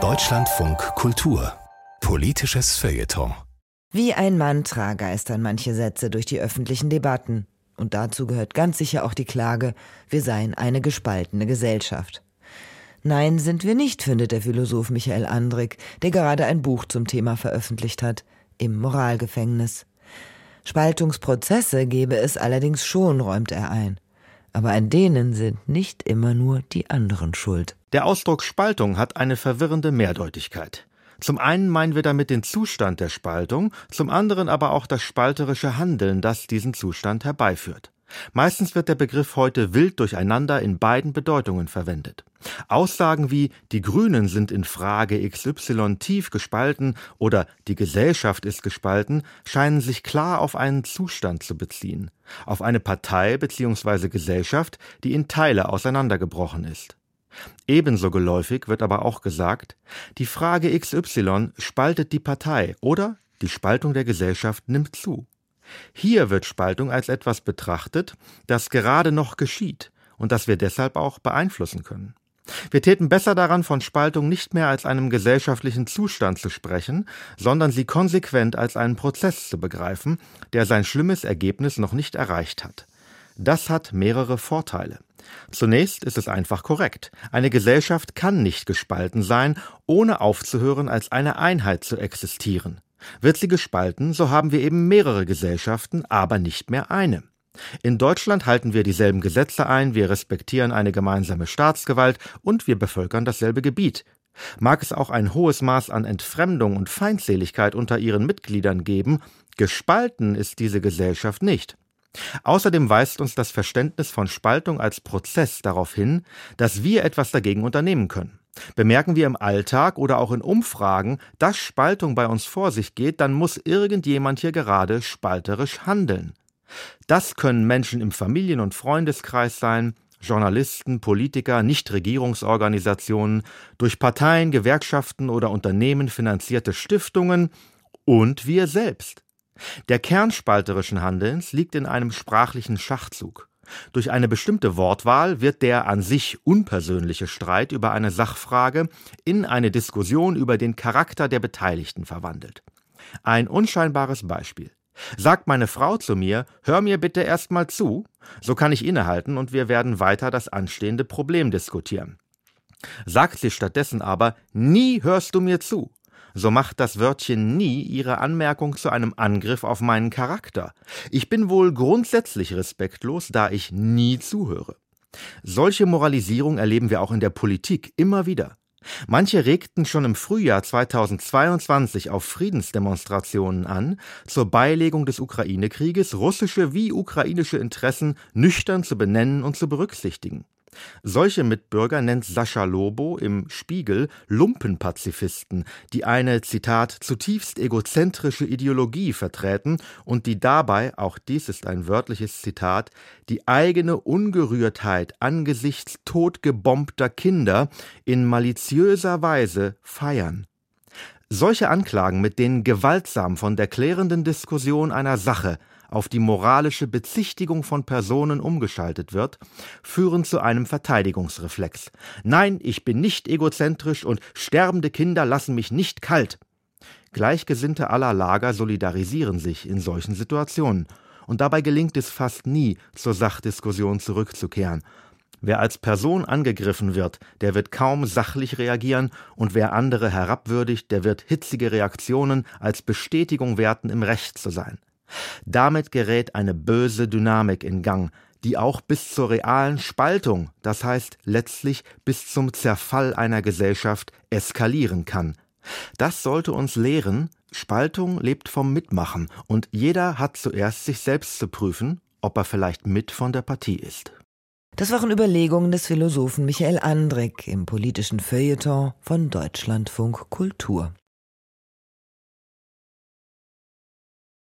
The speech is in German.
Deutschlandfunk Kultur Politisches Feuilleton Wie ein Mantra geistern manche Sätze durch die öffentlichen Debatten. Und dazu gehört ganz sicher auch die Klage, wir seien eine gespaltene Gesellschaft. Nein, sind wir nicht, findet der Philosoph Michael Andrik, der gerade ein Buch zum Thema veröffentlicht hat, im Moralgefängnis. Spaltungsprozesse gebe es allerdings schon, räumt er ein. Aber an denen sind nicht immer nur die anderen schuld. Der Ausdruck Spaltung hat eine verwirrende Mehrdeutigkeit. Zum einen meinen wir damit den Zustand der Spaltung, zum anderen aber auch das spalterische Handeln, das diesen Zustand herbeiführt. Meistens wird der Begriff heute wild durcheinander in beiden Bedeutungen verwendet. Aussagen wie die Grünen sind in Frage XY tief gespalten oder die Gesellschaft ist gespalten scheinen sich klar auf einen Zustand zu beziehen, auf eine Partei bzw. Gesellschaft, die in Teile auseinandergebrochen ist. Ebenso geläufig wird aber auch gesagt, die Frage XY spaltet die Partei oder die Spaltung der Gesellschaft nimmt zu. Hier wird Spaltung als etwas betrachtet, das gerade noch geschieht und das wir deshalb auch beeinflussen können. Wir täten besser daran, von Spaltung nicht mehr als einem gesellschaftlichen Zustand zu sprechen, sondern sie konsequent als einen Prozess zu begreifen, der sein schlimmes Ergebnis noch nicht erreicht hat. Das hat mehrere Vorteile. Zunächst ist es einfach korrekt. Eine Gesellschaft kann nicht gespalten sein, ohne aufzuhören, als eine Einheit zu existieren. Wird sie gespalten, so haben wir eben mehrere Gesellschaften, aber nicht mehr eine. In Deutschland halten wir dieselben Gesetze ein, wir respektieren eine gemeinsame Staatsgewalt und wir bevölkern dasselbe Gebiet. Mag es auch ein hohes Maß an Entfremdung und Feindseligkeit unter ihren Mitgliedern geben, gespalten ist diese Gesellschaft nicht. Außerdem weist uns das Verständnis von Spaltung als Prozess darauf hin, dass wir etwas dagegen unternehmen können. Bemerken wir im Alltag oder auch in Umfragen, dass Spaltung bei uns vor sich geht, dann muss irgendjemand hier gerade spalterisch handeln. Das können Menschen im Familien- und Freundeskreis sein, Journalisten, Politiker, Nichtregierungsorganisationen, durch Parteien, Gewerkschaften oder Unternehmen finanzierte Stiftungen und wir selbst. Der Kern spalterischen Handelns liegt in einem sprachlichen Schachzug. Durch eine bestimmte Wortwahl wird der an sich unpersönliche Streit über eine Sachfrage in eine Diskussion über den Charakter der Beteiligten verwandelt. Ein unscheinbares Beispiel. Sagt meine Frau zu mir, hör mir bitte erst mal zu, so kann ich innehalten und wir werden weiter das anstehende Problem diskutieren. Sagt sie stattdessen aber, nie hörst du mir zu, so macht das Wörtchen nie ihre Anmerkung zu einem Angriff auf meinen Charakter. Ich bin wohl grundsätzlich respektlos, da ich nie zuhöre. Solche Moralisierung erleben wir auch in der Politik immer wieder. Manche regten schon im Frühjahr 2022 auf Friedensdemonstrationen an, zur Beilegung des Ukraine-Krieges russische wie ukrainische Interessen nüchtern zu benennen und zu berücksichtigen. Solche Mitbürger nennt Sascha Lobo im Spiegel Lumpenpazifisten, die eine, Zitat, zutiefst egozentrische Ideologie vertreten und die dabei, auch dies ist ein wörtliches Zitat, die eigene Ungerührtheit angesichts totgebombter Kinder in maliziöser Weise feiern. Solche Anklagen, mit denen gewaltsam von der klärenden Diskussion einer Sache auf die moralische Bezichtigung von Personen umgeschaltet wird, führen zu einem Verteidigungsreflex. Nein, ich bin nicht egozentrisch und sterbende Kinder lassen mich nicht kalt. Gleichgesinnte aller Lager solidarisieren sich in solchen Situationen, und dabei gelingt es fast nie, zur Sachdiskussion zurückzukehren. Wer als Person angegriffen wird, der wird kaum sachlich reagieren, und wer andere herabwürdigt, der wird hitzige Reaktionen als Bestätigung werten, im Recht zu sein. Damit gerät eine böse Dynamik in Gang, die auch bis zur realen Spaltung, das heißt letztlich bis zum Zerfall einer Gesellschaft eskalieren kann. Das sollte uns lehren, Spaltung lebt vom Mitmachen und jeder hat zuerst sich selbst zu prüfen, ob er vielleicht mit von der Partie ist. Das waren Überlegungen des Philosophen Michael Andrik im politischen Feuilleton von Deutschlandfunk Kultur.